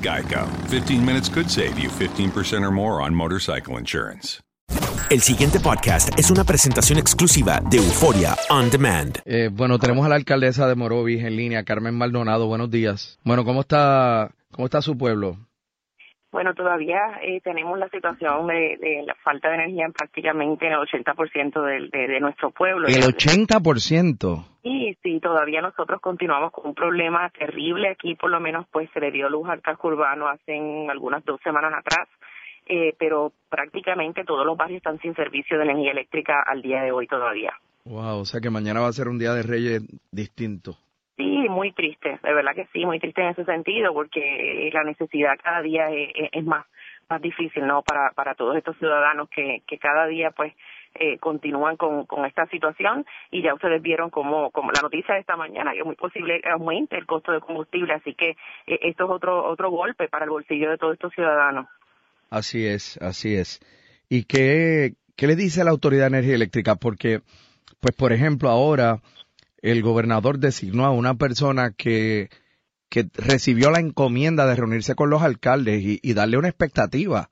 Geico. 15 minutes could save you 15% or more on motorcycle insurance. El siguiente podcast es una presentación exclusiva de Euforia On Demand. Eh, bueno, tenemos a la alcaldesa de Morovis en línea, Carmen Maldonado. Buenos días. Bueno, ¿cómo está, cómo está su pueblo? Bueno, todavía eh, tenemos la situación de, de la falta de energía en prácticamente el 80% del- de, de nuestro pueblo. El 80%. Y sí, todavía nosotros continuamos con un problema terrible aquí, por lo menos pues se le dio luz al casco urbano hace algunas dos semanas atrás, eh, pero prácticamente todos los barrios están sin servicio de energía eléctrica al día de hoy todavía. Wow, o sea que mañana va a ser un día de Reyes distinto. Sí, muy triste, de verdad que sí, muy triste en ese sentido, porque la necesidad cada día es, es- es más más difícil, ¿no? Para para todos estos ciudadanos que que cada día pues eh, continúan con, con esta situación y ya ustedes vieron como como la noticia de esta mañana que es muy posible aumente el costo de combustible, así que eh, esto es otro otro golpe para el bolsillo de todos estos ciudadanos. Así es, así es. ¿Y qué, qué le dice la Autoridad de Energía Eléctrica? Porque, pues, por ejemplo, ahora el gobernador designó a una persona que, que recibió la encomienda de reunirse con los alcaldes y, y darle una expectativa.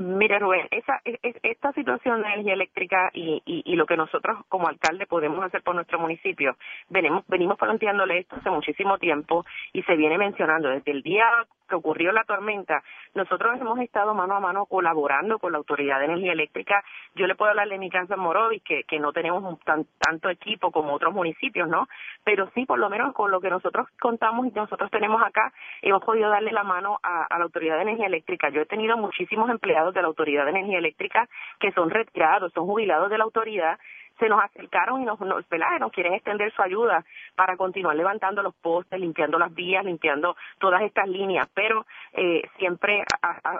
Mire, Rubén, esa, es- es- esta situación de energía eléctrica y, y, lo que nosotros como alcalde podemos hacer por nuestro municipio, venimos, venimos planteándole esto hace muchísimo tiempo y se viene mencionando desde el día que ocurrió la tormenta, nosotros hemos estado mano a mano colaborando con la Autoridad de Energía Eléctrica. Yo le puedo hablar de mi casa en Morovis, que, no tenemos un tan- tanto equipo como otros municipios, ¿no? Pero sí, por lo menos con lo que nosotros contamos y que nosotros tenemos acá, hemos podido darle la mano a la Autoridad de Energía Eléctrica. Yo he tenido muchísimos empleados de la Autoridad de Energía Eléctrica que son retirados, son jubilados de la autoridad, se nos acercaron y nos, nos, nos quieren extender su ayuda para continuar levantando los postes, limpiando las vías, limpiando todas estas líneas, pero eh, siempre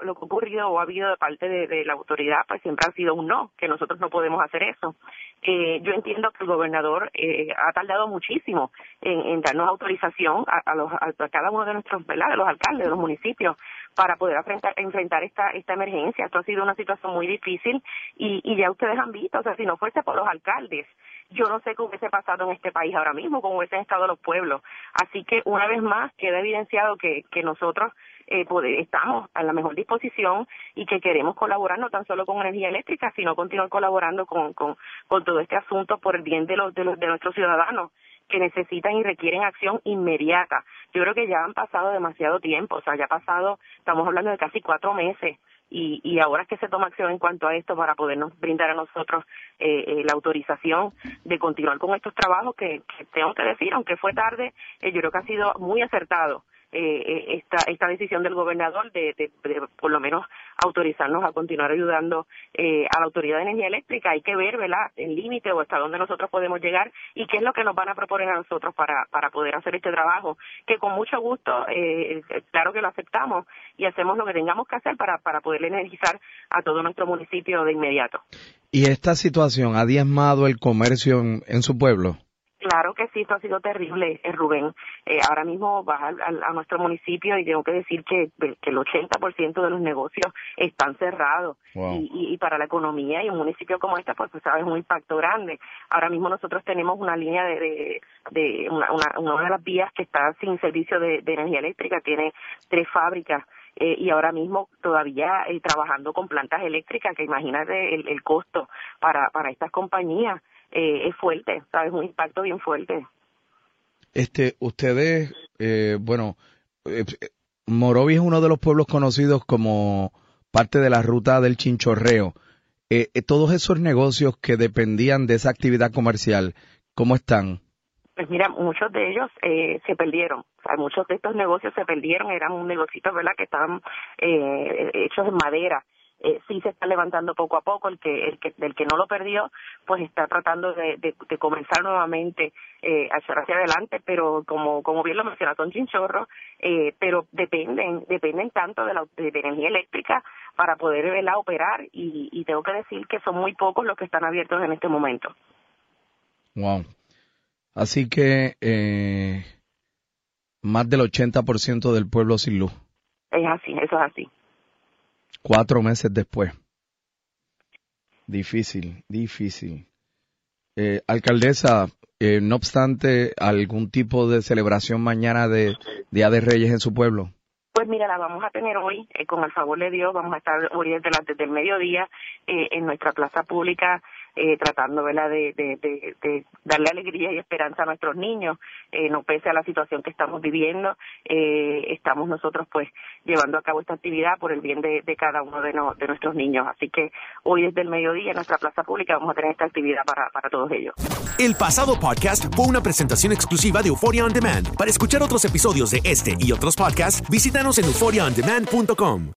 lo que ha ocurrido o ha habido de parte de, la autoridad, pues siempre ha sido un no, que nosotros no podemos hacer eso. Eh, yo entiendo que el gobernador eh, ha tardado muchísimo en, en darnos autorización a, a los, a cada uno de nuestros, ¿verdad? de los alcaldes, de los municipios, para poder afrontar- enfrentar esta, esta emergencia. Esto ha sido una situación muy difícil y, y ya ustedes han visto, o sea, si no fuese por los alcaldes, yo no sé qué hubiese pasado en este país ahora mismo, cómo hubiesen estado los pueblos. Así que una vez más queda evidenciado que, nosotros eh, estamos a la mejor disposición y que queremos colaborar no tan solo con energía eléctrica, sino continuar colaborando con, con, con todo este asunto por el bien de los, de los de nuestros ciudadanos que necesitan y requieren acción inmediata. Yo creo que ya han pasado demasiado tiempo, o sea, ya ha pasado, estamos hablando de casi cuatro meses y, y ahora es que se toma acción en cuanto a esto para podernos brindar a nosotros eh, eh, la autorización de continuar con estos trabajos que, que tengo que decir, aunque fue tarde, eh, yo creo que ha sido muy acertado eh, esta, esta decisión del gobernador de, de, por lo menos autorizarnos a continuar ayudando eh, a la Autoridad de Energía Eléctrica. Hay que ver, ¿verdad?, el límite o hasta dónde nosotros podemos llegar y qué es lo que nos van a proponer a nosotros para, para poder hacer este trabajo, que con mucho gusto, eh, claro que lo aceptamos y hacemos lo que tengamos que hacer para, para poder energizar a todo nuestro municipio de inmediato. ¿Y esta situación ha diezmado el comercio en, en su pueblo? Claro que sí, esto ha sido terrible, eh, Rubén. Eh, ahora mismo vas a, a, a, nuestro municipio y tengo que decir que, que el 80% de los negocios están cerrados. Wow. Y, y, para la economía y un municipio como este, pues, pues sabes, un impacto grande. Ahora mismo nosotros tenemos una línea de, de, de una, una, una, de las vías que está sin servicio de, de energía eléctrica, tiene tres fábricas. Eh, y ahora mismo todavía eh, trabajando con plantas eléctricas, que imagínate el, el costo para, para estas compañías eh, es fuerte, ¿sabes? Un impacto bien fuerte. Este, ustedes, eh, bueno, eh, Morovi es uno de los pueblos conocidos como parte de la ruta del chinchorreo. Eh, eh, todos esos negocios que dependían de esa actividad comercial, ¿cómo están? Pues mira, muchos de ellos eh, se perdieron. O sea, muchos de estos negocios se perdieron. Eran un negocios, ¿verdad?, que estaban eh, hechos en madera eh, sí se está levantando poco a poco, el que, el que, el que no lo perdió, pues está tratando de, de, de comenzar nuevamente eh, a echar hacia adelante, pero como, como bien lo menciona son chinchorros, eh, pero dependen, dependen tanto de la de, de energía eléctrica para poder verla operar y, y tengo que decir que son muy pocos los que están abiertos en este momento. Wow. Así que eh, más del 80% del pueblo sin luz. Es así, eso es así cuatro meses después. Difícil, difícil. Eh, alcaldesa, eh, no obstante, ¿algún tipo de celebración mañana de Día de Reyes en su pueblo? Pues mira, la vamos a tener hoy, eh, con el favor de Dios, vamos a estar hoy desde, la, mediodía eh, en nuestra plaza pública eh, tratando. De, darle alegría y esperanza a nuestros niños, eh, no pese a la situación que estamos viviendo, eh, estamos nosotros pues llevando a cabo esta actividad por el bien de, cada uno de, no, de nuestros niños. Así que hoy desde el mediodía en nuestra plaza pública vamos a tener esta actividad para, para todos ellos. El pasado podcast fue una presentación exclusiva de Euphoria On Demand. Para escuchar otros episodios de este y otros podcasts, visítanos en euphoriaondemand.com.